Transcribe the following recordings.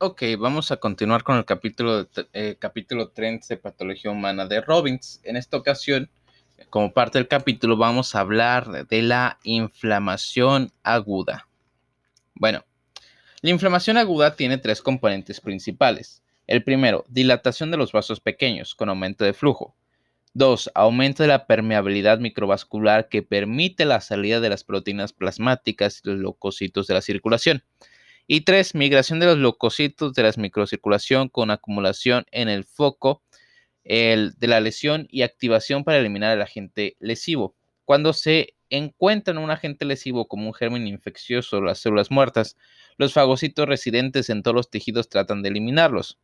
Ok, vamos a continuar con el capítulo, eh, capítulo 30 de Patología Humana de Robbins. En esta ocasión, como parte del capítulo, vamos a hablar de la inflamación aguda. Bueno, la inflamación aguda tiene tres componentes principales. El primero, dilatación de los vasos pequeños con aumento de flujo. Dos, aumento de la permeabilidad microvascular que permite la salida de las proteínas plasmáticas y los leucocitos de la circulación. Y tres, migración de los leucocitos de la microcirculación con acumulación en el foco de la lesión y activación para eliminar el agente lesivo. Cuando se encuentran un agente lesivo como un germen infeccioso o las células muertas, los fagocitos residentes en todos los tejidos tratan de eliminarlos.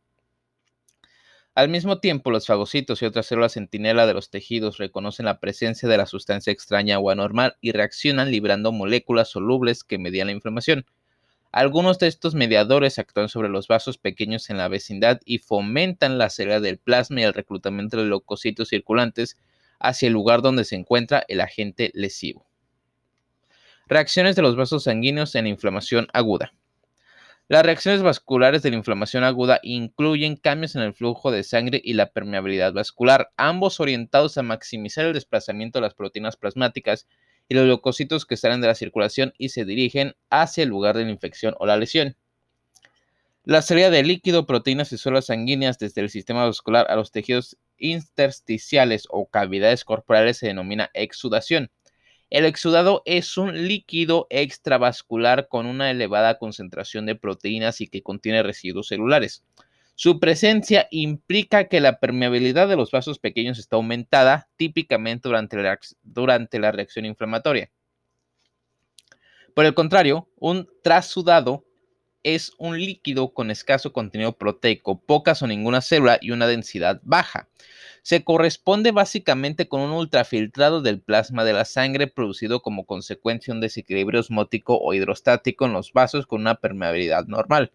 Al mismo tiempo, los fagocitos y otras células centinela de los tejidos reconocen la presencia de la sustancia extraña o anormal y reaccionan librando moléculas solubles que median la inflamación. Algunos de estos mediadores actúan sobre los vasos pequeños en la vecindad y fomentan la salida del plasma y el reclutamiento de leucocitos circulantes hacia el lugar donde se encuentra el agente lesivo. Reacciones de los vasos sanguíneos en inflamación aguda. Las reacciones vasculares de la inflamación aguda incluyen cambios en el flujo de sangre y la permeabilidad vascular, ambos orientados a maximizar el desplazamiento de las proteínas plasmáticas y los leucocitos que salen de la circulación y se dirigen hacia el lugar de la infección o la lesión. La salida de líquido, proteínas y células sanguíneas desde el sistema vascular a los tejidos intersticiales o cavidades corporales se denomina exudación. El exudado es un líquido extravascular con una elevada concentración de proteínas y que contiene residuos celulares. Su presencia implica que la permeabilidad de los vasos pequeños está aumentada típicamente durante la, durante la reacción inflamatoria. Por el contrario, un trasudado es un líquido con escaso contenido proteico, pocas o ninguna célula y una densidad baja. Se corresponde básicamente con un ultrafiltrado del plasma de la sangre producido como consecuencia de un desequilibrio osmótico o hidrostático en los vasos con una permeabilidad normal.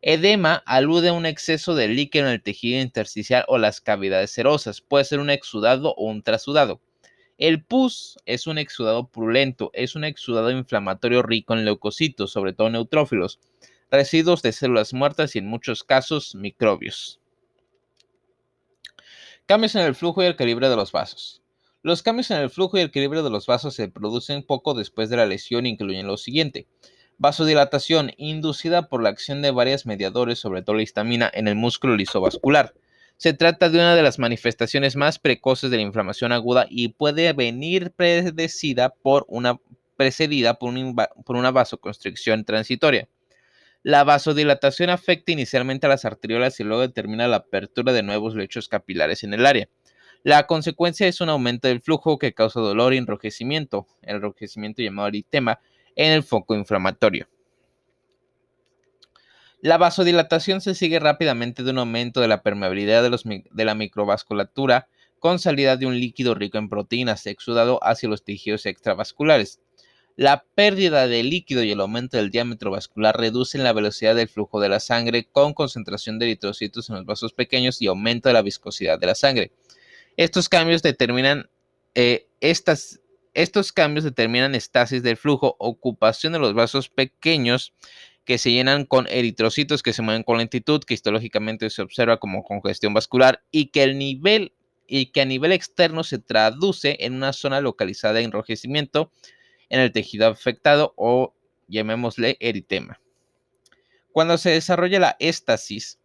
Edema alude a un exceso de líquido en el tejido intersticial o las cavidades serosas. Puede ser un exudado o un trasudado. El pus es un exudado purulento, es un exudado inflamatorio rico en leucocitos, sobre todo neutrófilos, residuos de células muertas y en muchos casos microbios. Cambios en el flujo y el calibre de los vasos. Los cambios en el flujo y el equilibrio de los vasos se producen poco después de la lesión e incluyen lo siguiente. Vasodilatación inducida por la acción de varios mediadores, sobre todo la histamina, en el músculo lisovascular. Se trata de una de las manifestaciones más precoces de la inflamación aguda y puede venir predecida precedida por, por una vasoconstricción transitoria. La vasodilatación afecta inicialmente a las arteriolas y luego determina la apertura de nuevos lechos capilares en el área. La consecuencia es un aumento del flujo que causa dolor y enrojecimiento, el enrojecimiento llamado eritema, en el foco inflamatorio. La vasodilatación se sigue rápidamente de un aumento de la permeabilidad de, la microvasculatura con salida de un líquido rico en proteínas exudado hacia los tejidos extravasculares. La pérdida de líquido y el aumento del diámetro vascular reducen la velocidad del flujo de la sangre con concentración de eritrocitos en los vasos pequeños y aumento de la viscosidad de la sangre. Estos cambios determinan eh, estas estos cambios determinan estasis del flujo, ocupación de los vasos pequeños que se llenan con eritrocitos que se mueven con lentitud, que histológicamente se observa como congestión vascular y que el nivel y que a nivel externo se traduce en una zona localizada de enrojecimiento en el tejido afectado o llamémosle eritema. Cuando se desarrolla la éstasis,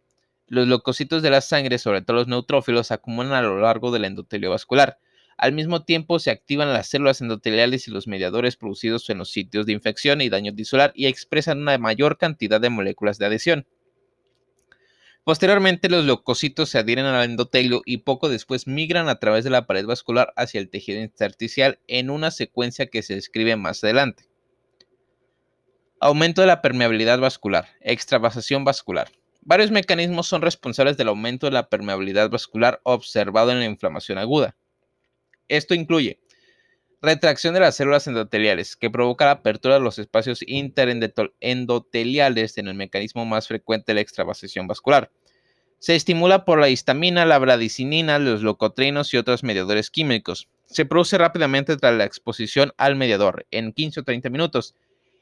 los leucocitos de la sangre, sobre todo los neutrófilos, se acumulan a lo largo del endotelio vascular. Al mismo tiempo se activan las células endoteliales y los mediadores producidos en los sitios de infección y daño tisular y expresan una mayor cantidad de moléculas de adhesión. Posteriormente, los leucocitos se adhieren al endotelio y poco después migran a través de la pared vascular hacia el tejido intersticial en una secuencia que se describe más adelante. Aumento de la permeabilidad vascular, extravasación vascular. Varios mecanismos son responsables del aumento de la permeabilidad vascular observado en la inflamación aguda. Esto incluye retracción de las células endoteliales, que provoca la apertura de los espacios interendoteliales en el mecanismo más frecuente de la extravasación vascular. Se estimula por la histamina, la bradicinina, los leucotrinos y otros mediadores químicos. Se produce rápidamente tras la exposición al mediador, en 15 o 30 minutos,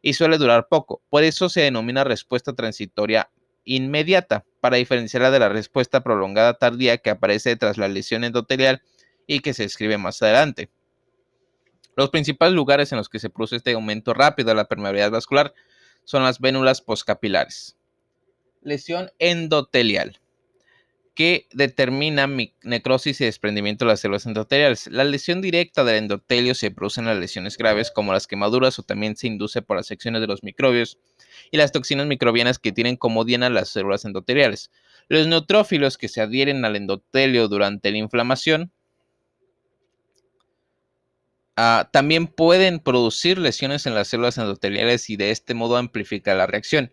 y suele durar poco. Por eso se denomina respuesta transitoria inmediata, para diferenciarla de la respuesta prolongada tardía que aparece tras la lesión endotelial y que se describe más adelante. Los principales lugares en los que se produce este aumento rápido de la permeabilidad vascular son las vénulas poscapilares. Lesión endotelial que determina necrosis y desprendimiento de las células endoteliales. La lesión directa del endotelio se produce en las lesiones graves como las quemaduras o también se induce por las secciones de los microbios y las toxinas microbianas que tienen como diana las células endoteliales. Los neutrófilos que se adhieren al endotelio durante la inflamación ah, también pueden producir lesiones en las células endoteliales y de este modo amplificar la reacción.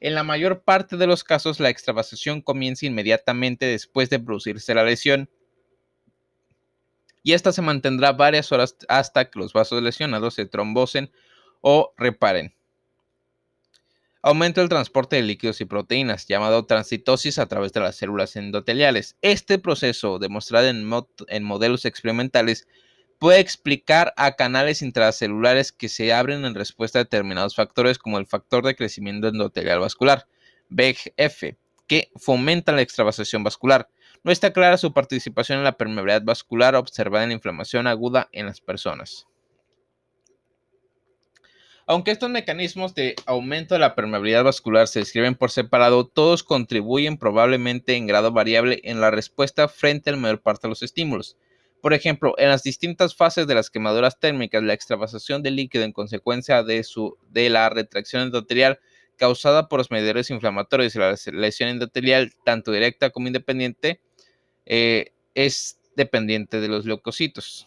En la mayor parte de los casos, la extravasación comienza inmediatamente después de producirse la lesión y esta se mantendrá varias horas hasta que los vasos lesionados se trombosen o reparen. Aumenta el transporte de líquidos y proteínas, llamado transitosis a través de las células endoteliales. Este proceso, demostrado en modelos experimentales, puede explicar a canales intracelulares que se abren en respuesta a determinados factores como el factor de crecimiento endotelial vascular, VEGF, que fomenta la extravasación vascular. No está clara su participación en la permeabilidad vascular observada en la inflamación aguda en las personas. Aunque estos mecanismos de aumento de la permeabilidad vascular se describen por separado, todos contribuyen probablemente en grado variable en la respuesta frente a la mayor parte de los estímulos. Por ejemplo, en las distintas fases de las quemaduras térmicas, la extravasación de líquido en consecuencia de, la retracción endotelial causada por los medidores inflamatorios y la lesión endotelial, tanto directa como independiente, eh, es dependiente de los leucocitos.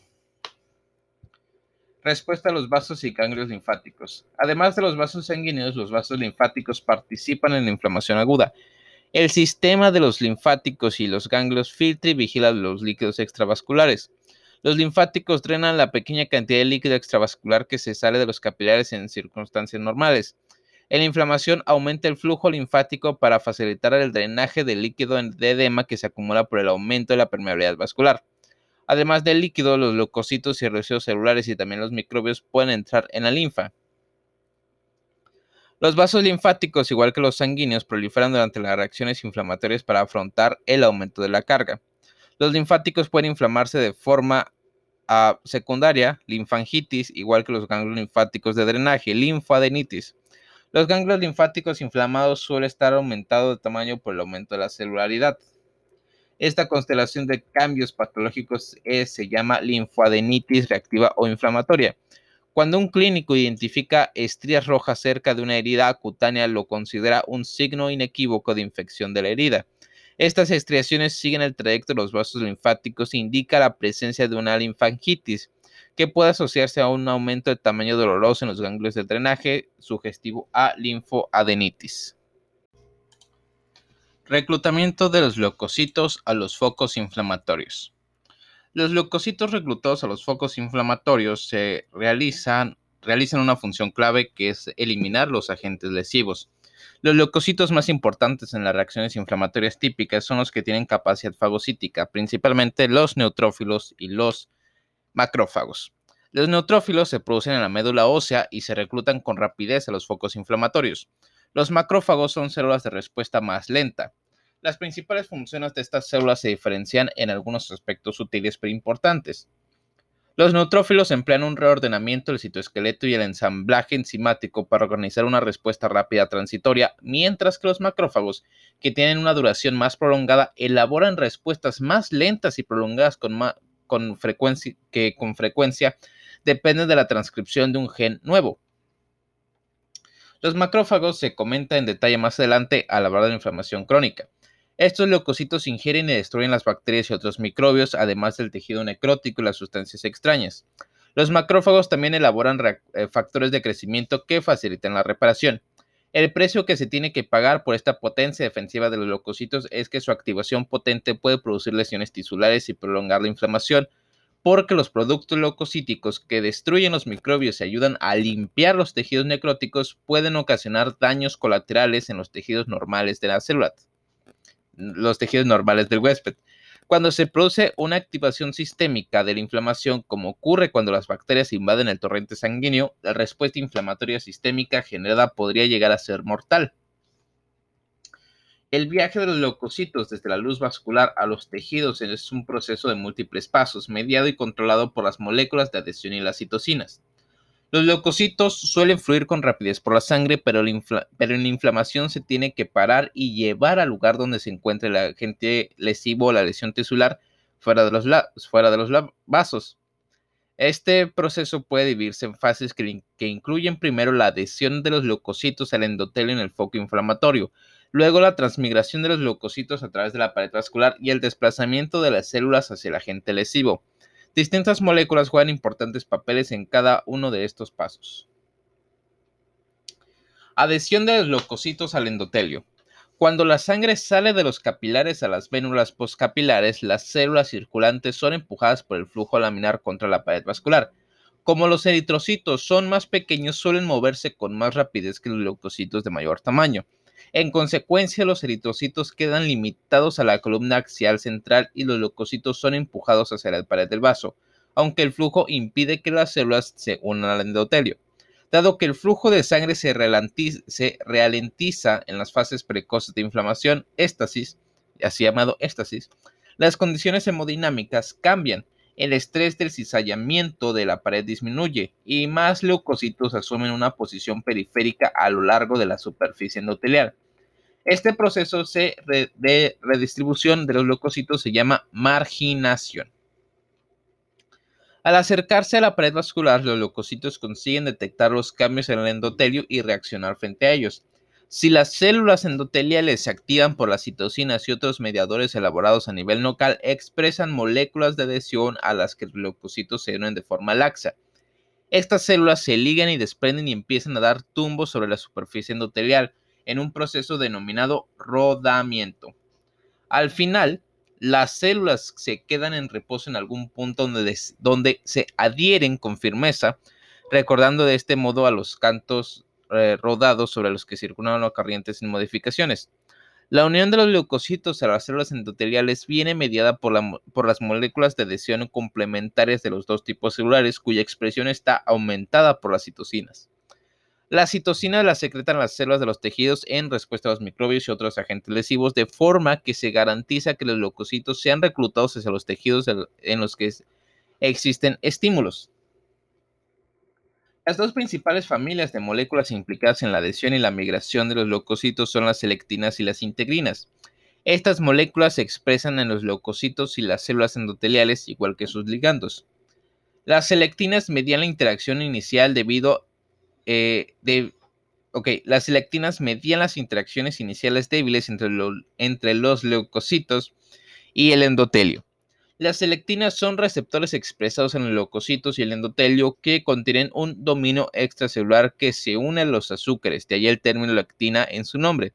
Respuesta a los vasos y ganglios linfáticos. Además de los vasos sanguíneos, los vasos linfáticos participan en la inflamación aguda. El sistema de los linfáticos y los ganglios filtra y vigila los líquidos extravasculares. Los linfáticos drenan la pequeña cantidad de líquido extravascular que se sale de los capilares en circunstancias normales. En la inflamación aumenta el flujo linfático para facilitar el drenaje del líquido de edema que se acumula por el aumento de la permeabilidad vascular. Además del líquido, los leucocitos y residuos celulares y también los microbios pueden entrar en la linfa. Los vasos linfáticos, igual que los sanguíneos, proliferan durante las reacciones inflamatorias para afrontar el aumento de la carga. Los linfáticos pueden inflamarse de forma ah, secundaria, linfangitis, igual que los ganglios linfáticos de drenaje, linfadenitis. Los ganglios linfáticos inflamados suelen estar aumentados de tamaño por el aumento de la celularidad. Esta constelación de cambios patológicos se llama linfadenitis reactiva o inflamatoria. Cuando un clínico identifica estrías rojas cerca de una herida cutánea, lo considera un signo inequívoco de infección de la herida. Estas estriaciones siguen el trayecto de los vasos linfáticos e indica la presencia de una linfangitis, que puede asociarse a un aumento de tamaño doloroso en los ganglios de drenaje, sugestivo a linfoadenitis. Reclutamiento de los leucocitos a los focos inflamatorios. Los leucocitos reclutados a los focos inflamatorios se realizan, realizan una función clave que es eliminar los agentes lesivos. Los leucocitos más importantes en las reacciones inflamatorias típicas son los que tienen capacidad fagocítica, principalmente los neutrófilos y los macrófagos. Los neutrófilos se producen en la médula ósea y se reclutan con rapidez a los focos inflamatorios. Los macrófagos son células de respuesta más lenta. Las principales funciones de estas células se diferencian en algunos aspectos sutiles pero importantes. Los neutrófilos emplean un reordenamiento del citoesqueleto y el ensamblaje enzimático para organizar una respuesta rápida transitoria, mientras que los macrófagos, que tienen una duración más prolongada, elaboran respuestas más lentas y prolongadas con, frecuencia, que con frecuencia dependen de la transcripción de un gen nuevo. Los macrófagos se comenta en detalle más adelante al hablar de la inflamación crónica. Estos leucocitos ingieren y destruyen las bacterias y otros microbios, además del tejido necrótico y las sustancias extrañas. Los macrófagos también elaboran eh, factores de crecimiento que facilitan la reparación. El precio que se tiene que pagar por esta potencia defensiva de los leucocitos es que su activación potente puede producir lesiones tisulares y prolongar la inflamación, porque los productos leucocíticos que destruyen los microbios y ayudan a limpiar los tejidos necróticos pueden ocasionar daños colaterales en los tejidos normales de la célula los tejidos normales del huésped. Cuando se produce una activación sistémica de la inflamación, como ocurre cuando las bacterias invaden el torrente sanguíneo, la respuesta inflamatoria sistémica generada podría llegar a ser mortal. El viaje de los leucocitos desde la luz vascular a los tejidos es un proceso de múltiples pasos, mediado y controlado por las moléculas de adhesión y las citocinas. Los leucocitos suelen fluir con rapidez por la sangre, pero, en la inflamación se tiene que parar y llevar al lugar donde se encuentre el agente lesivo o la lesión tisular fuera de los, fuera de los vasos. Este proceso puede dividirse en fases que, que, incluyen primero la adhesión de los leucocitos al endotelio en el foco inflamatorio, luego la transmigración de los leucocitos a través de la pared vascular y el desplazamiento de las células hacia el agente lesivo. Distintas moléculas juegan importantes papeles en cada uno de estos pasos. Adhesión de los leucocitos al endotelio. Cuando la sangre sale de los capilares a las vénulas postcapilares, las células circulantes son empujadas por el flujo laminar contra la pared vascular. Como los eritrocitos son más pequeños, suelen moverse con más rapidez que los leucocitos de mayor tamaño. En consecuencia, los eritrocitos quedan limitados a la columna axial central y los leucocitos son empujados hacia la pared del vaso, aunque el flujo impide que las células se unan al endotelio. Dado que el flujo de sangre se, ralentiza en las fases precoces de inflamación, éstasis, así llamado éstasis, las condiciones hemodinámicas cambian, el estrés del cizallamiento de la pared disminuye y más leucocitos asumen una posición periférica a lo largo de la superficie endotelial. Este proceso de redistribución de los leucocitos se llama marginación. Al acercarse a la pared vascular, los leucocitos consiguen detectar los cambios en el endotelio y reaccionar frente a ellos. Si las células endoteliales se activan por las citocinas y otros mediadores elaborados a nivel local, expresan moléculas de adhesión a las que los leucocitos se unen de forma laxa. Estas células se ligan y desprenden y empiezan a dar tumbos sobre la superficie endotelial, en un proceso denominado rodamiento. Al final, las células se quedan en reposo en algún punto donde, donde se adhieren con firmeza, recordando de este modo a los cantos eh, rodados sobre los que circulan las corrientes sin modificaciones. La unión de los leucocitos a las células endoteliales viene mediada por, por, las moléculas de adhesión complementarias de los dos tipos celulares, cuya expresión está aumentada por las citocinas. Las citocinas las secretan las células de los tejidos en respuesta a los microbios y otros agentes lesivos, de forma que se garantiza que los leucocitos sean reclutados hacia los tejidos en los que existen estímulos. Las dos principales familias de moléculas implicadas en la adhesión y la migración de los leucocitos son las selectinas y las integrinas. Estas moléculas se expresan en los leucocitos y las células endoteliales, igual que sus ligandos. Las selectinas median la interacción inicial debido eh, de, las selectinas medían las interacciones iniciales débiles entre los leucocitos y el endotelio. Las selectinas son receptores expresados en los leucocitos y el endotelio que contienen un dominio extracelular que se une a los azúcares, de ahí el término lectina en su nombre.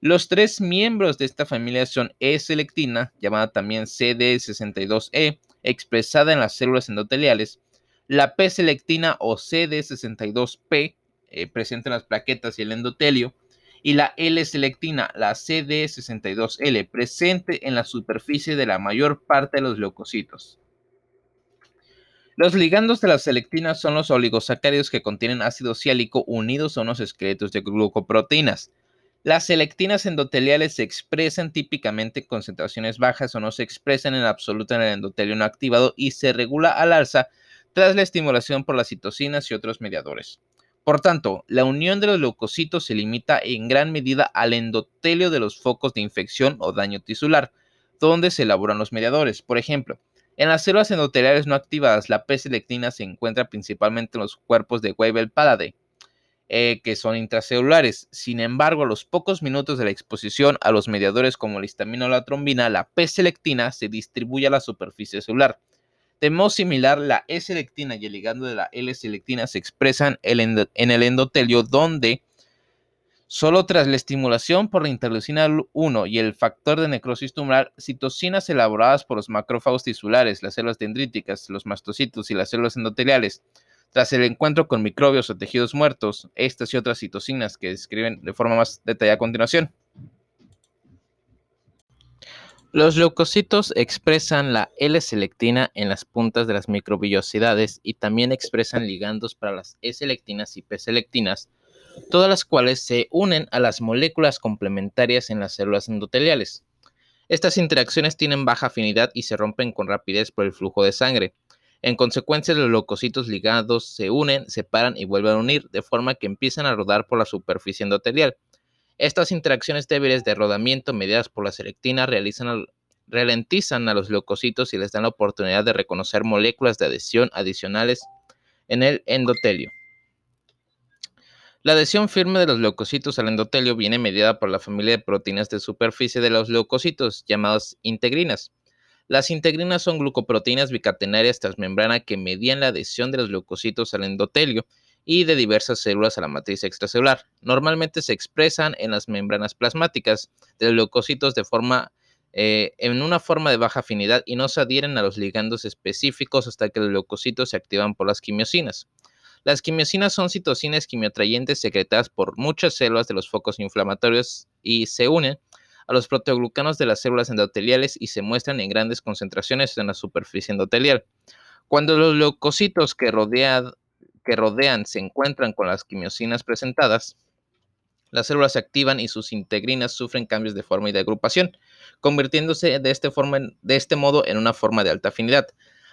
Los tres miembros de esta familia son E-selectina, llamada también CD62E, expresada en las células endoteliales, la P-selectina o CD62P, eh, presente en las plaquetas y el endotelio, y la L-selectina, la CD62L, presente en la superficie de la mayor parte de los leucocitos. Los ligandos de las selectinas son los oligosacáridos que contienen ácido ciálico unidos a unos esqueletos de glucoproteínas. Las selectinas endoteliales se expresan típicamente en concentraciones bajas o no se expresan en absoluto en el endotelio no activado y se regula al alza tras la estimulación por las citocinas y otros mediadores. Por tanto, la unión de los leucocitos se limita en gran medida al endotelio de los focos de infección o daño tisular, donde se elaboran los mediadores. Por ejemplo, en las células endoteliales no activadas, la P-selectina se encuentra principalmente en los cuerpos de Weibel-Palade, eh, que son intracelulares. Sin embargo, a los pocos minutos de la exposición a los mediadores como la histamina o la trombina, la P-selectina se distribuye a la superficie celular. De similar, la E-selectina y el ligando de la L-selectina se expresan en el endotelio donde solo tras la estimulación por la interleucina 1 y el factor de necrosis tumoral, citocinas elaboradas por los macrófagos tisulares, las células dendríticas, los mastocitos y las células endoteliales, tras el encuentro con microbios o tejidos muertos, estas y otras citocinas que describen de forma más detallada a continuación. Los leucocitos expresan la L-selectina en las puntas de las microvillosidades y también expresan ligandos para las E-selectinas y P-selectinas, todas las cuales se unen a las moléculas complementarias en las células endoteliales. Estas interacciones tienen baja afinidad y se rompen con rapidez por el flujo de sangre. En consecuencia, los leucocitos ligados se unen, separan y vuelven a unir, de forma que empiezan a rodar por la superficie endotelial. Estas interacciones débiles de rodamiento mediadas por la selectina ralentizan a los leucocitos y les dan la oportunidad de reconocer moléculas de adhesión adicionales en el endotelio. La adhesión firme de los leucocitos al endotelio viene mediada por la familia de proteínas de superficie de los leucocitos, llamadas integrinas. Las integrinas son glucoproteínas bicatenarias transmembrana que median la adhesión de los leucocitos al endotelio y de diversas células a la matriz extracelular. Normalmente se expresan en las membranas plasmáticas de los leucocitos de forma eh, en una forma de baja afinidad y no se adhieren a los ligandos específicos hasta que los leucocitos se activan por las quimiosinas. Las quimiosinas son citocinas quimiotrayentes secretadas por muchas células de los focos inflamatorios y se unen a los proteoglucanos de las células endoteliales y se muestran en grandes concentraciones en la superficie endotelial. Cuando los leucocitos que, que rodean se encuentran con las quimiosinas presentadas, las células se activan y sus integrinas sufren cambios de forma y de agrupación, convirtiéndose de este, de este modo en una forma de alta afinidad.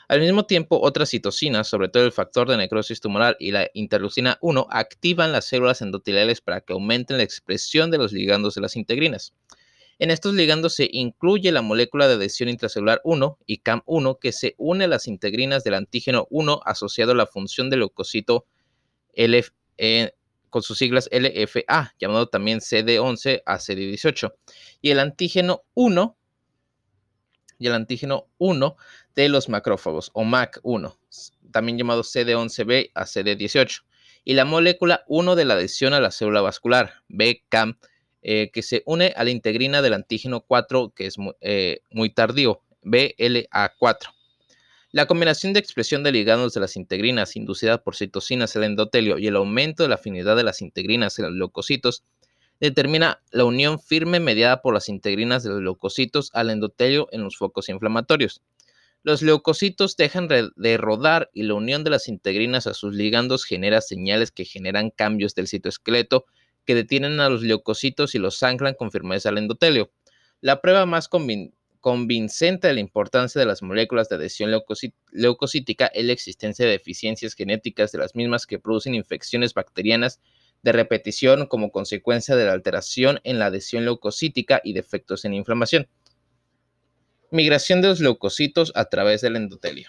Al mismo tiempo, otras citocinas, sobre todo el factor de necrosis tumoral y la interleucina 1, activan las células endoteliales para que aumenten la expresión de los ligandos de las integrinas. En estos ligandos se incluye la molécula de adhesión intracelular 1 y CAM1 que se une a las integrinas del antígeno 1 asociado a la función del leucocito LF, eh, con sus siglas LFA, llamado también CD11 a CD18, y el antígeno 1 y el antígeno 1 de los macrófagos o MAC1, también llamado CD11B a CD18, y la molécula 1 de la adhesión a la célula vascular, BCAM, eh, que se une a la integrina del antígeno 4, que es eh, muy tardío, BLA4. La combinación de expresión de ligandos de las integrinas inducida por citocinas en el endotelio y el aumento de la afinidad de las integrinas en los leucocitos determina la unión firme mediada por las integrinas de los leucocitos al endotelio en los focos inflamatorios. Los leucocitos dejan de rodar y la unión de las integrinas a sus ligandos genera señales que generan cambios del citoesqueleto que detienen a los leucocitos y los anclan con firmeza al endotelio. La prueba más convincente de la importancia de las moléculas de adhesión leucocítica es la existencia de deficiencias genéticas de las mismas que producen infecciones bacterianas de repetición como consecuencia de la alteración en la adhesión leucocítica y defectos en inflamación. Migración de los leucocitos a través del endotelio.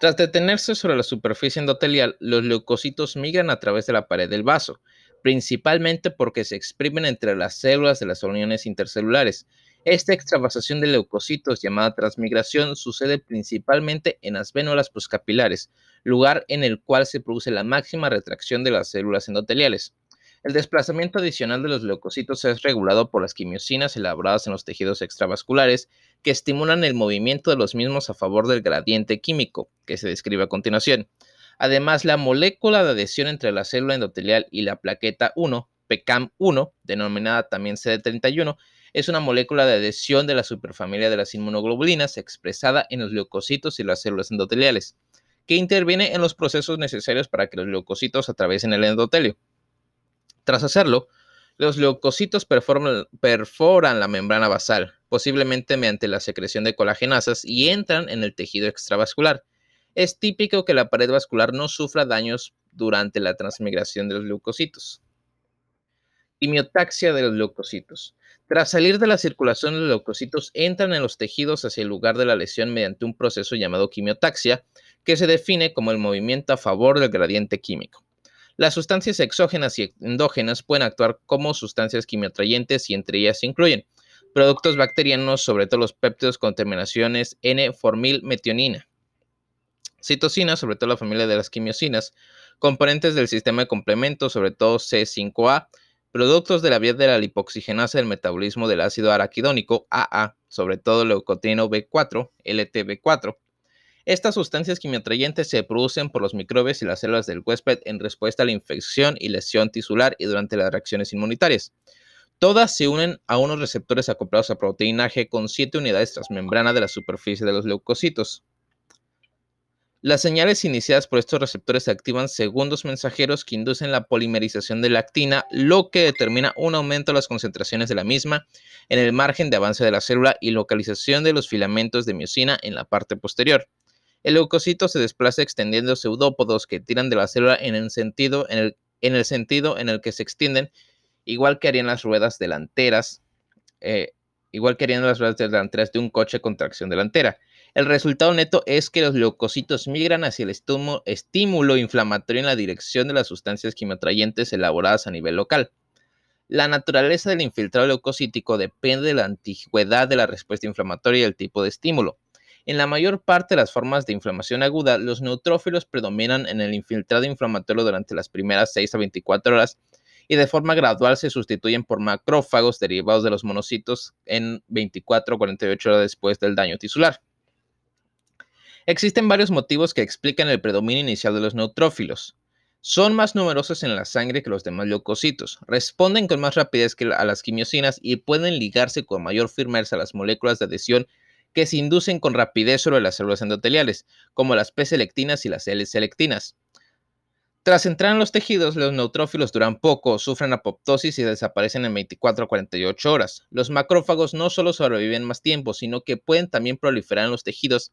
Tras detenerse sobre la superficie endotelial, los leucocitos migran a través de la pared del vaso, principalmente porque se exprimen entre las células de las uniones intercelulares. Esta extravasación de leucocitos llamada transmigración sucede principalmente en las vénulas poscapilares, lugar en el cual se produce la máxima retracción de las células endoteliales. El desplazamiento adicional de los leucocitos es regulado por las quimiosinas elaboradas en los tejidos extravasculares que estimulan el movimiento de los mismos a favor del gradiente químico, que se describe a continuación. Además, la molécula de adhesión entre la célula endotelial y la plaqueta 1, PECAM1, denominada también CD31, es una molécula de adhesión de la superfamilia de las inmunoglobulinas expresada en los leucocitos y las células endoteliales, que interviene en los procesos necesarios para que los leucocitos atraviesen el endotelio. Tras hacerlo, los leucocitos perforan la membrana basal, posiblemente mediante la secreción de colagenasas, y entran en el tejido extravascular, es típico que la pared vascular no sufra daños durante la transmigración de los leucocitos. Quimiotaxia de los leucocitos. Tras salir de la circulación, los leucocitos entran en los tejidos hacia el lugar de la lesión mediante un proceso llamado quimiotaxia, que se define como el movimiento a favor del gradiente químico. Las sustancias exógenas y endógenas pueden actuar como sustancias quimiotrayentes y entre ellas se incluyen productos bacterianos, sobre todo los péptidos con terminaciones N-formilmetionina, Citocinas, sobre todo la familia de las quimiosinas, componentes del sistema de complementos, sobre todo C5A, productos de la vía de la lipoxigenasa del metabolismo del ácido araquidónico, AA, sobre todo leucotrieno B4, LTB4. Estas sustancias quimiotrayentes se producen por los microbios y las células del huésped en respuesta a la infección y lesión tisular y durante las reacciones inmunitarias. Todas se unen a unos receptores acoplados a proteína G con siete unidades transmembrana de la superficie de los leucocitos. Las señales iniciadas por estos receptores activan segundos mensajeros que inducen la polimerización de la actina, lo que determina un aumento de las concentraciones de la misma en el margen de avance de la célula y localización de los filamentos de miocina en la parte posterior. El leucocito se desplaza extendiendo pseudópodos que tiran de la célula en el sentido en el, que se extienden, igual que harían las ruedas delanteras, eh, igual que harían las ruedas delanteras de un coche con tracción delantera. El resultado neto es que los leucocitos migran hacia el estímulo inflamatorio en la dirección de las sustancias quimiotrayentes elaboradas a nivel local. La naturaleza del infiltrado leucocítico depende de la antigüedad de la respuesta inflamatoria y el tipo de estímulo. En la mayor parte de las formas de inflamación aguda, los neutrófilos predominan en el infiltrado inflamatorio durante las primeras 6 a 24 horas y de forma gradual se sustituyen por macrófagos derivados de los monocitos en 24 o 48 horas después del daño tisular. Existen varios motivos que explican el predominio inicial de los neutrófilos. Son más numerosos en la sangre que los demás leucocitos, responden con más rapidez que a las quimiosinas y pueden ligarse con mayor firmeza a las moléculas de adhesión que se inducen con rapidez sobre las células endoteliales, como las P-selectinas y las L-selectinas. Tras entrar en los tejidos, los neutrófilos duran poco, sufren apoptosis y desaparecen en 24 a 48 horas. Los macrófagos no solo sobreviven más tiempo, sino que pueden también proliferar en los tejidos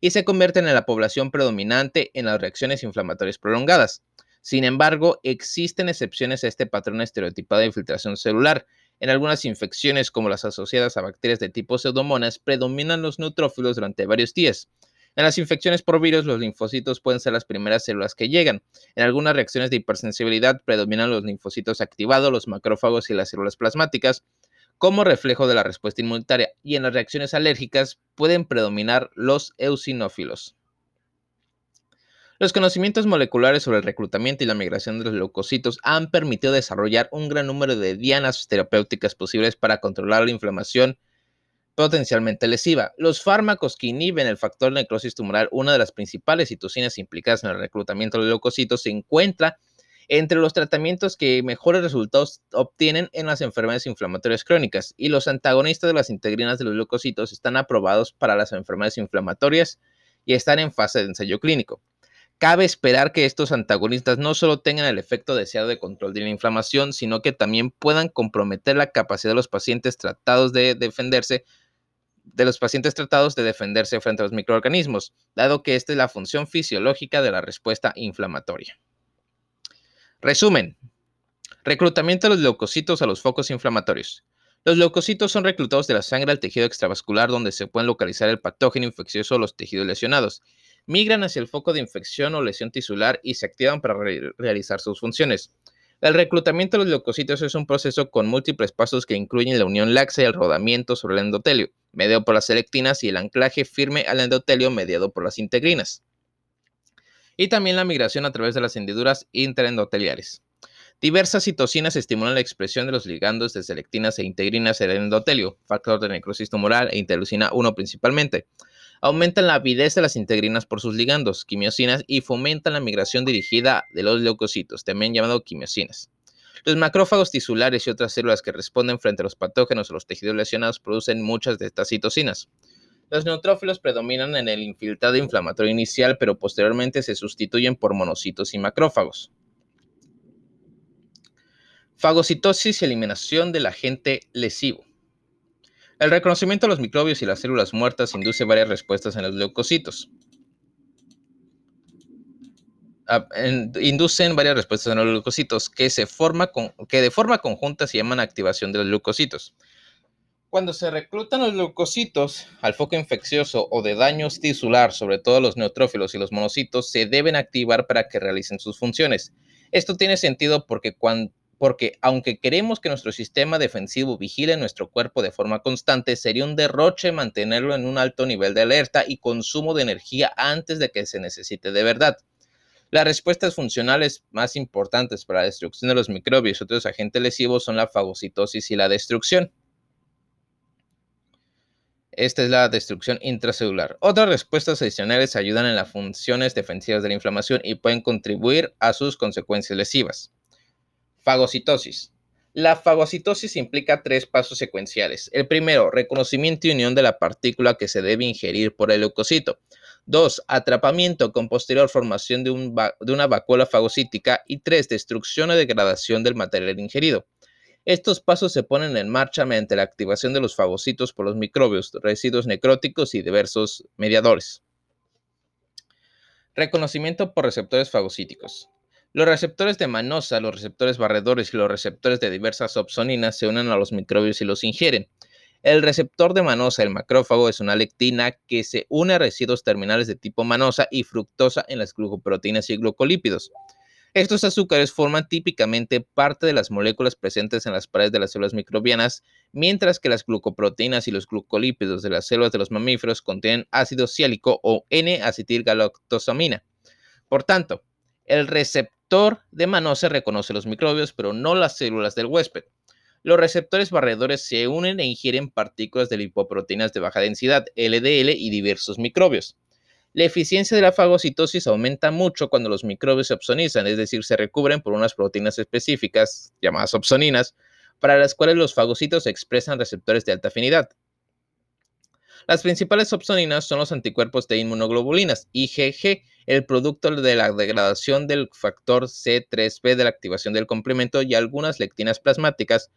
y se convierten en la población predominante en las reacciones inflamatorias prolongadas. Sin embargo, existen excepciones a este patrón estereotipado de infiltración celular. En algunas infecciones, como las asociadas a bacterias de tipo pseudomonas, predominan los neutrófilos durante varios días. En las infecciones por virus, los linfocitos pueden ser las primeras células que llegan. En algunas reacciones de hipersensibilidad predominan los linfocitos activados, los macrófagos y las células plasmáticas como reflejo de la respuesta inmunitaria y en las reacciones alérgicas pueden predominar los eosinófilos. Los conocimientos moleculares sobre el reclutamiento y la migración de los leucocitos han permitido desarrollar un gran número de dianas terapéuticas posibles para controlar la inflamación potencialmente lesiva. Los fármacos que inhiben el factor necrosis tumoral, una de las principales citocinas implicadas en el reclutamiento de los leucocitos, se encuentra entre los tratamientos que mejores resultados obtienen en las enfermedades inflamatorias crónicas y los antagonistas de las integrinas de los leucocitos están aprobados para las enfermedades inflamatorias y están en fase de ensayo clínico. Cabe esperar que estos antagonistas no solo tengan el efecto deseado de control de la inflamación, sino que también puedan comprometer la capacidad de los pacientes tratados de defenderse de los pacientes tratados de defenderse frente a los microorganismos, dado que esta es la función fisiológica de la respuesta inflamatoria. Resumen. Reclutamiento de los leucocitos a los focos inflamatorios. Los leucocitos son reclutados de la sangre al tejido extravascular donde se pueden localizar el patógeno infeccioso o los tejidos lesionados. Migran hacia el foco de infección o lesión tisular y se activan para realizar sus funciones. El reclutamiento de los leucocitos es un proceso con múltiples pasos que incluyen la unión laxa y el rodamiento sobre el endotelio, mediado por las selectinas, y el anclaje firme al endotelio mediado por las integrinas y también la migración a través de las hendiduras interendoteliares. Diversas citocinas estimulan la expresión de los ligandos de selectinas e integrinas en el endotelio, factor de necrosis tumoral e interleucina 1 principalmente. Aumentan la avidez de las integrinas por sus ligandos, quimiosinas, y fomentan la migración dirigida de los leucocitos, también llamado quimiosinas. Los macrófagos tisulares y otras células que responden frente a los patógenos o los tejidos lesionados producen muchas de estas citocinas. Los neutrófilos predominan en el infiltrado inflamatorio inicial, pero posteriormente se sustituyen por monocitos y macrófagos. Fagocitosis y eliminación del agente lesivo. El reconocimiento de los microbios y las células muertas induce varias respuestas en los leucocitos. Ah, inducen varias respuestas en los leucocitos que, se forma que de forma conjunta se llaman activación de los leucocitos. Cuando se reclutan los leucocitos al foco infeccioso o de daño tisular, sobre todo los neutrófilos y los monocitos, se deben activar para que realicen sus funciones. Esto tiene sentido porque, porque aunque queremos que nuestro sistema defensivo vigile nuestro cuerpo de forma constante, sería un derroche mantenerlo en un alto nivel de alerta y consumo de energía antes de que se necesite de verdad. Las respuestas funcionales más importantes para la destrucción de los microbios y otros agentes lesivos son la fagocitosis y la destrucción. Esta es la destrucción intracelular. Otras respuestas adicionales ayudan en las funciones defensivas de la inflamación y pueden contribuir a sus consecuencias lesivas. Fagocitosis. La fagocitosis implica tres pasos secuenciales. El primero, reconocimiento y unión de la partícula que se debe ingerir por el leucocito. 2. Atrapamiento con posterior formación de, una vacuola fagocítica. Y 3. Destrucción o degradación del material ingerido. Estos pasos se ponen en marcha mediante la activación de los fagocitos por los microbios, residuos necróticos y diversos mediadores. Reconocimiento por receptores fagocíticos. Los receptores de manosa, los receptores barredores y los receptores de diversas opsoninas se unen a los microbios y los ingieren. El receptor de manosa, el macrófago, es una lectina que se une a residuos terminales de tipo manosa y fructosa en las glucoproteínas y glucolípidos. Estos azúcares forman típicamente parte de las moléculas presentes en las paredes de las células microbianas, mientras que las glucoproteínas y los glucolípidos de las células de los mamíferos contienen ácido ciálico o N-acetilgalactosamina. Por tanto, el receptor de manosa reconoce los microbios, pero no las células del huésped. Los receptores barredores se unen e ingieren partículas de lipoproteínas de baja densidad, LDL, y diversos microbios. La eficiencia de la fagocitosis aumenta mucho cuando los microbios se opsonizan, es decir, se recubren por unas proteínas específicas, llamadas opsoninas, para las cuales los fagocitos expresan receptores de alta afinidad. Las principales opsoninas son los anticuerpos de inmunoglobulinas, IgG, el producto de la degradación del factor C3b de la activación del complemento y algunas lectinas plasmáticas,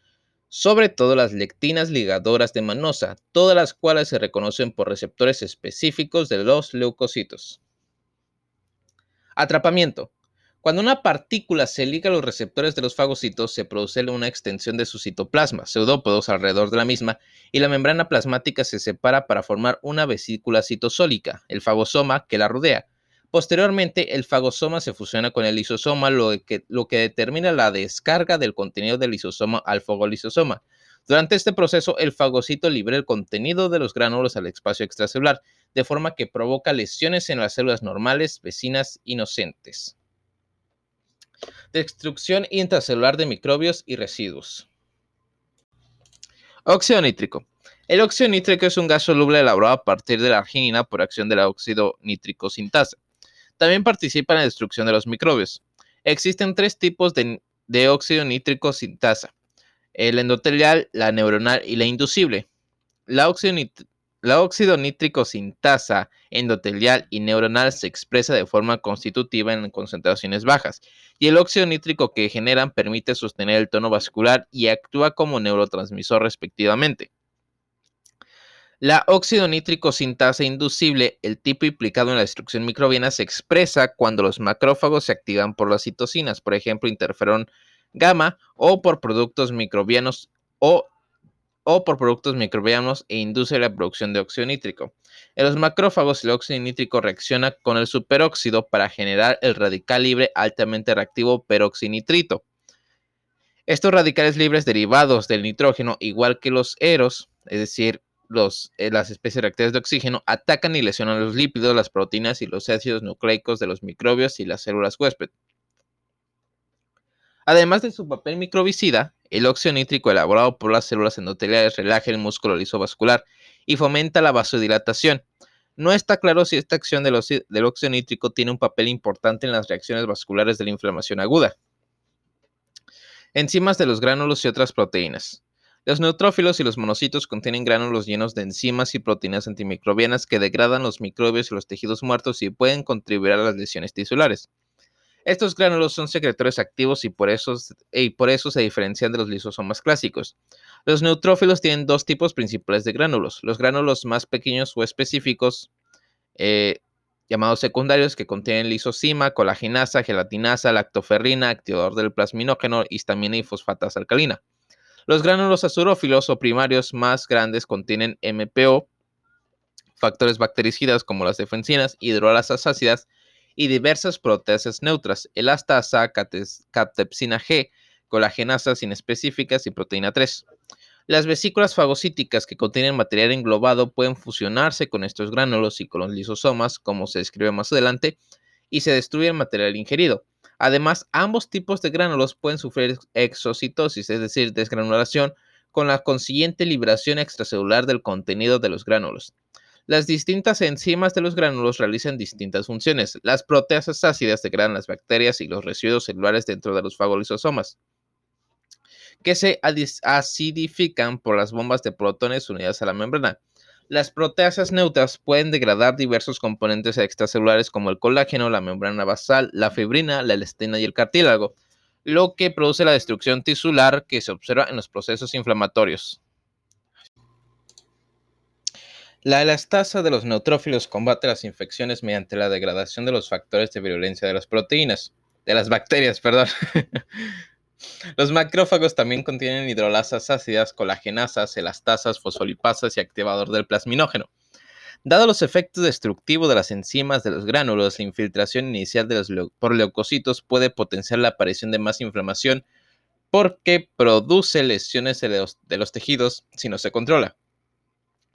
sobre todo las lectinas ligadoras de manosa, todas las cuales se reconocen por receptores específicos de los leucocitos. Atrapamiento. Cuando una partícula se liga a los receptores de los fagocitos, se produce una extensión de su citoplasma, pseudópodos alrededor de la misma, y la membrana plasmática se separa para formar una vesícula citosólica, el fagosoma, que la rodea, Posteriormente, el fagosoma se fusiona con el lisosoma, lo que, determina la descarga del contenido del lisosoma al fagolisosoma. Durante este proceso, el fagocito libera el contenido de los gránulos al espacio extracelular, de forma que provoca lesiones en las células normales vecinas inocentes. Destrucción intracelular de microbios y residuos. Óxido nítrico. El óxido nítrico es un gas soluble elaborado a partir de la arginina por acción del óxido nítrico sintasa. También participa en la destrucción de los microbios. Existen tres tipos de, óxido nítrico sintasa, el endotelial, la neuronal y la inducible. La óxido, nítrico sintasa endotelial y neuronal se expresa de forma constitutiva en concentraciones bajas, y el óxido nítrico que generan permite sostener el tono vascular y actúa como neurotransmisor respectivamente. La óxido nítrico sintasa inducible, el tipo implicado en la destrucción microbiana, se expresa cuando los macrófagos se activan por las citocinas, por ejemplo, interferón gamma, o por productos microbianos o, o por productos microbianos e induce la producción de óxido nítrico. En los macrófagos, el óxido nítrico reacciona con el superóxido para generar el radical libre altamente reactivo peroxinitrito. Estos radicales libres derivados del nitrógeno, igual que los eros, es decir, eh, las especies reactivas de oxígeno atacan y lesionan los lípidos, las proteínas y los ácidos nucleicos de los microbios y las células huésped. Además de su papel microbicida, el óxido nítrico elaborado por las células endoteliales relaja el músculo liso vascular y fomenta la vasodilatación. No está claro si esta acción del óxido nítrico tiene un papel importante en las reacciones vasculares de la inflamación aguda. Enzimas de los gránulos y otras proteínas. Los neutrófilos y los monocitos contienen gránulos llenos de enzimas y proteínas antimicrobianas que degradan los microbios y los tejidos muertos y pueden contribuir a las lesiones tisulares. Estos gránulos son secretores activos y por eso, y por eso se diferencian de los lisosomas clásicos. Los neutrófilos tienen dos tipos principales de gránulos. Los gránulos más pequeños o específicos, eh, llamados secundarios, que contienen lisosima, colagenasa, gelatinasa, lactoferrina, activador del plasminógeno, histamina y fosfatasa alcalina. Los gránulos azurófilos o primarios más grandes contienen MPO, factores bactericidas como las defensinas, hidrolasas ácidas y diversas proteasas neutras, elastasa, catepsina G, colagenasas inespecíficas y proteína 3. Las vesículas fagocíticas que contienen material englobado pueden fusionarse con estos gránulos y con los lisosomas, como se describe más adelante, y se destruye el material ingerido. Además, ambos tipos de gránulos pueden sufrir exocitosis, es decir, desgranulación, con la consiguiente liberación extracelular del contenido de los gránulos. Las distintas enzimas de los gránulos realizan distintas funciones. Las proteasas ácidas degradan las bacterias y los residuos celulares dentro de los fagolisosomas, que se acidifican por las bombas de protones unidas a la membrana. Las proteasas neutras pueden degradar diversos componentes extracelulares como el colágeno, la membrana basal, la fibrina, la elastina y el cartílago, lo que produce la destrucción tisular que se observa en los procesos inflamatorios. La elastasa de los neutrófilos combate las infecciones mediante la degradación de los factores de virulencia de las proteínas, de las bacterias, perdón. los macrófagos también contienen hidrolasas ácidas, colagenasas, elastasas, fosfolipasas y activador del plasminógeno. Dado los efectos destructivos de las enzimas de los gránulos, la infiltración inicial de los por leucocitos puede potenciar la aparición de más inflamación porque produce lesiones de los tejidos si no se controla.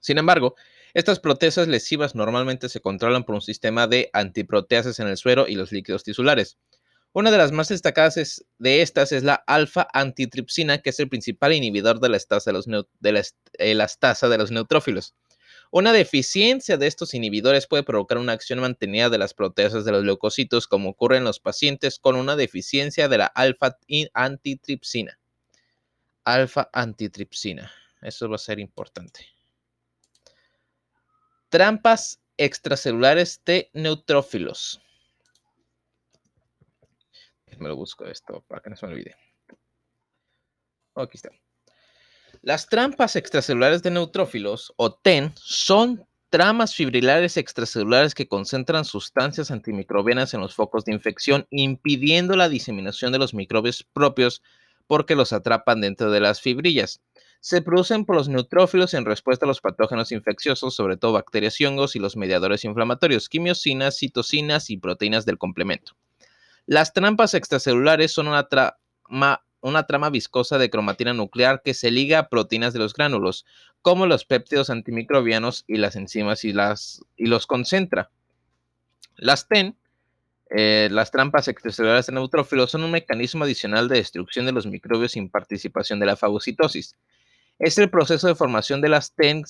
Sin embargo, estas proteasas lesivas normalmente se controlan por un sistema de antiproteasas en el suero y los líquidos tisulares. Una de las más destacadas de estas es la alfa-antitripsina, que es el principal inhibidor de la estasa de los, de de los neutrófilos. Una deficiencia de estos inhibidores puede provocar una acción mantenida de las proteasas de los leucocitos, como ocurre en los pacientes con una deficiencia de la alfa-antitripsina. Alfa-antitripsina. Eso va a ser importante. Trampas extracelulares de neutrófilos. Me lo busco esto para que no se me olvide. Aquí está. Las trampas extracelulares de neutrófilos, o TEN, son tramas fibrilares extracelulares que concentran sustancias antimicrobianas en los focos de infección, impidiendo la diseminación de los microbios propios porque los atrapan dentro de las fibrillas se producen por los neutrófilos en respuesta a los patógenos infecciosos, sobre todo bacterias y hongos, y los mediadores inflamatorios, quimiosinas, citocinas y proteínas del complemento. Las trampas extracelulares son una trama, viscosa de cromatina nuclear que se liga a proteínas de los gránulos, como los péptidos antimicrobianos y las enzimas y, las, y los concentra. Las TEN eh, las trampas extracelulares de neutrófilos son un mecanismo adicional de destrucción de los microbios sin participación de la fagocitosis es el proceso de formación de las TEN.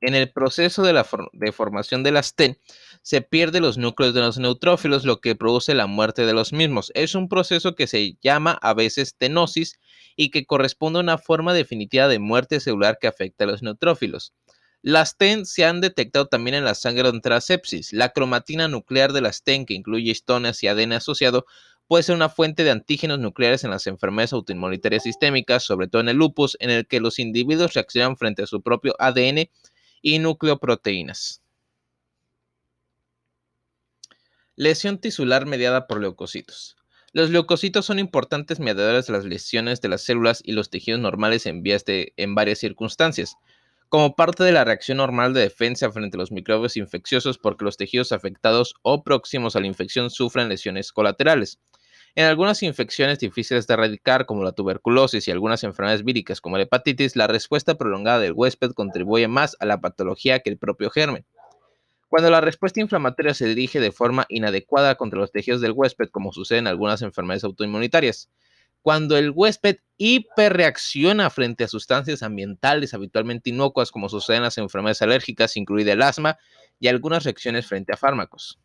En el proceso de, la formación de las TEN se pierden los núcleos de los neutrófilos, lo que produce la muerte de los mismos. Es un proceso que se llama a veces tenosis y que corresponde a una forma definitiva de muerte celular que afecta a los neutrófilos. Las TEN se han detectado también en la sangre durante la sepsis. La cromatina nuclear de las TEN, que incluye histonas y ADN asociado, puede ser una fuente de antígenos nucleares en las enfermedades autoinmunitarias sistémicas, sobre todo en el lupus, en el que los individuos reaccionan frente a su propio ADN y nucleoproteínas. Lesión tisular mediada por leucocitos. Los leucocitos son importantes mediadores de las lesiones de las células y los tejidos normales en, en varias circunstancias, como parte de la reacción normal de defensa frente a los microbios infecciosos porque los tejidos afectados o próximos a la infección sufren lesiones colaterales. En algunas infecciones difíciles de erradicar, como la tuberculosis y algunas enfermedades víricas como la hepatitis, la respuesta prolongada del huésped contribuye más a la patología que el propio germen. Cuando la respuesta inflamatoria se dirige de forma inadecuada contra los tejidos del huésped, como sucede en algunas enfermedades autoinmunitarias, cuando el huésped hiperreacciona frente a sustancias ambientales habitualmente inocuas, como sucede en las enfermedades alérgicas, incluida el asma, y algunas reacciones frente a fármacos.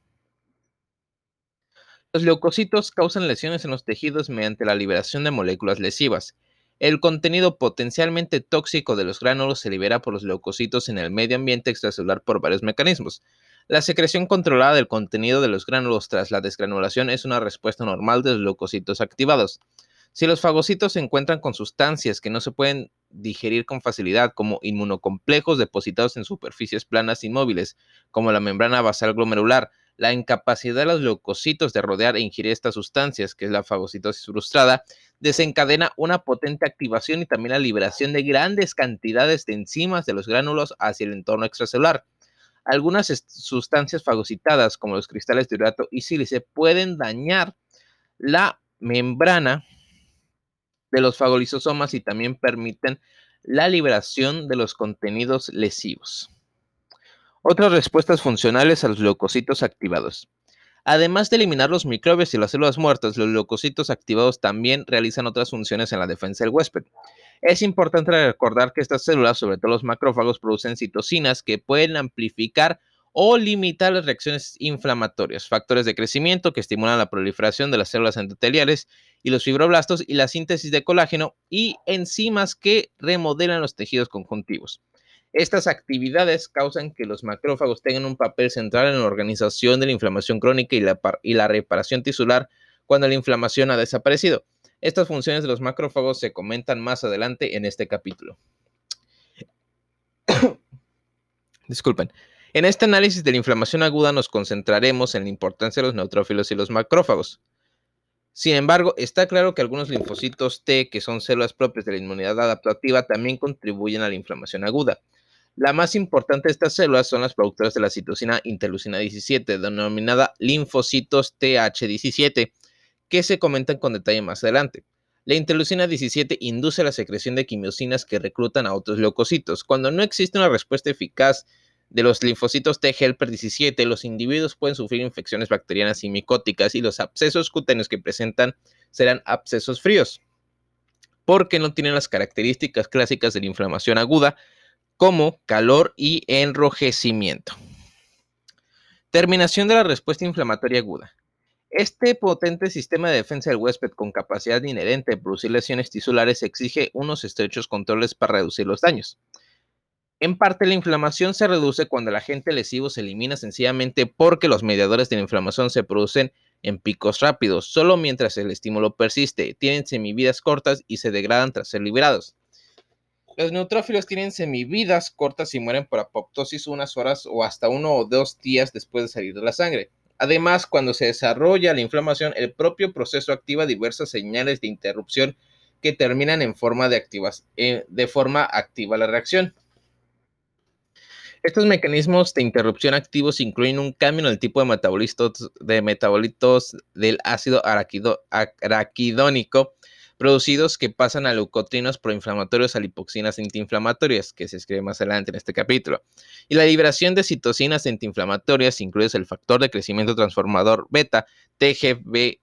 Los leucocitos causan lesiones en los tejidos mediante la liberación de moléculas lesivas. El contenido potencialmente tóxico de los gránulos se libera por los leucocitos en el medio ambiente extracelular por varios mecanismos. La secreción controlada del contenido de los gránulos tras la desgranulación es una respuesta normal de los leucocitos activados. Si los fagocitos se encuentran con sustancias que no se pueden digerir con facilidad, como inmunocomplejos depositados en superficies planas inmóviles, como la membrana basal glomerular, la incapacidad de los leucocitos de rodear e ingerir estas sustancias, que es la fagocitosis frustrada, desencadena una potente activación y también la liberación de grandes cantidades de enzimas de los gránulos hacia el entorno extracelular. Algunas sustancias fagocitadas, como los cristales de urato y sílice, pueden dañar la membrana de los fagolisosomas y también permiten la liberación de los contenidos lesivos. Otras respuestas funcionales a los leucocitos activados. Además de eliminar los microbios y las células muertas, los leucocitos activados también realizan otras funciones en la defensa del huésped. Es importante recordar que estas células, sobre todo los macrófagos, producen citocinas que pueden amplificar o limitar las reacciones inflamatorias, factores de crecimiento que estimulan la proliferación de las células endoteliales y los fibroblastos y la síntesis de colágeno y enzimas que remodelan los tejidos conjuntivos. Estas actividades causan que los macrófagos tengan un papel central en la organización de la inflamación crónica y la, reparación tisular cuando la inflamación ha desaparecido. Estas funciones de los macrófagos se comentan más adelante en este capítulo. Disculpen. En este análisis de la inflamación aguda nos concentraremos en la importancia de los neutrófilos y los macrófagos. Sin embargo, está claro que algunos linfocitos T, que son células propias de la inmunidad adaptativa, también contribuyen a la inflamación aguda. La más importante de estas células son las productoras de la citocina interleucina 17, denominada linfocitos TH17, que se comentan con detalle más adelante. La interleucina 17 induce la secreción de quimiosinas que reclutan a otros leucocitos. Cuando no existe una respuesta eficaz de los linfocitos T helper 17, los individuos pueden sufrir infecciones bacterianas y micóticas y los abscesos cutáneos que presentan serán abscesos fríos, porque no tienen las características clásicas de la inflamación aguda, como calor y enrojecimiento. Terminación de la respuesta inflamatoria aguda. Este potente sistema de defensa del huésped con capacidad inherente de producir lesiones tisulares exige unos estrechos controles para reducir los daños. En parte, la inflamación se reduce cuando el agente lesivo se elimina sencillamente porque los mediadores de la inflamación se producen en picos rápidos, solo mientras el estímulo persiste, tienen semividas cortas y se degradan tras ser liberados. Los neutrófilos tienen semividas cortas y mueren por apoptosis unas horas o hasta uno o dos días después de salir de la sangre. Además, cuando se desarrolla la inflamación, el propio proceso activa diversas señales de interrupción que terminan en forma de, activas, eh, de forma activa la reacción. Estos mecanismos de interrupción activos incluyen un cambio en el tipo de metabolitos, de metabolitos del ácido araquidónico producidos que pasan a leucotrinos proinflamatorios a lipoxinas antiinflamatorias, que se escribe más adelante en este capítulo. Y la liberación de citocinas antiinflamatorias incluye el factor de crecimiento transformador beta, TGF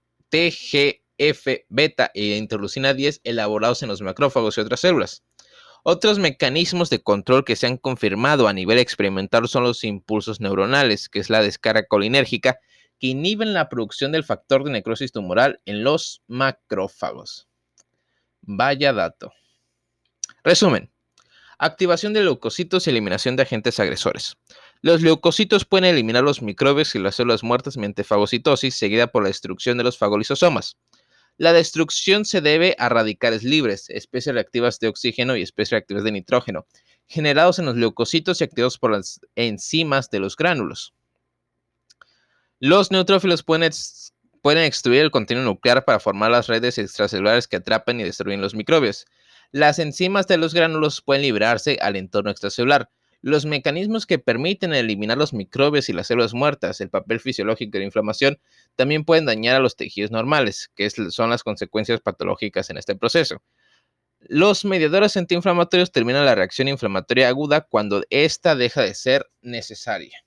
beta y interleucina 10 elaborados en los macrófagos y otras células. Otros mecanismos de control que se han confirmado a nivel experimental son los impulsos neuronales, que es la descarga colinérgica, que inhiben la producción del factor de necrosis tumoral en los macrófagos. Vaya dato. Resumen. Activación de leucocitos y eliminación de agentes agresores. Los leucocitos pueden eliminar los microbios y las células muertas mediante fagocitosis, seguida por la destrucción de los fagolisosomas. La destrucción se debe a radicales libres, especies reactivas de oxígeno y especies reactivas de nitrógeno, generados en los leucocitos y activados por las enzimas de los gránulos. Los neutrófilos pueden pueden extruir el contenido nuclear para formar las redes extracelulares que atrapan y destruyen los microbios. Las enzimas de los gránulos pueden liberarse al entorno extracelular. Los mecanismos que permiten eliminar los microbios y las células muertas, el papel fisiológico de la inflamación, también pueden dañar a los tejidos normales, que son las consecuencias patológicas en este proceso. Los mediadores antiinflamatorios terminan la reacción inflamatoria aguda cuando ésta deja de ser necesaria.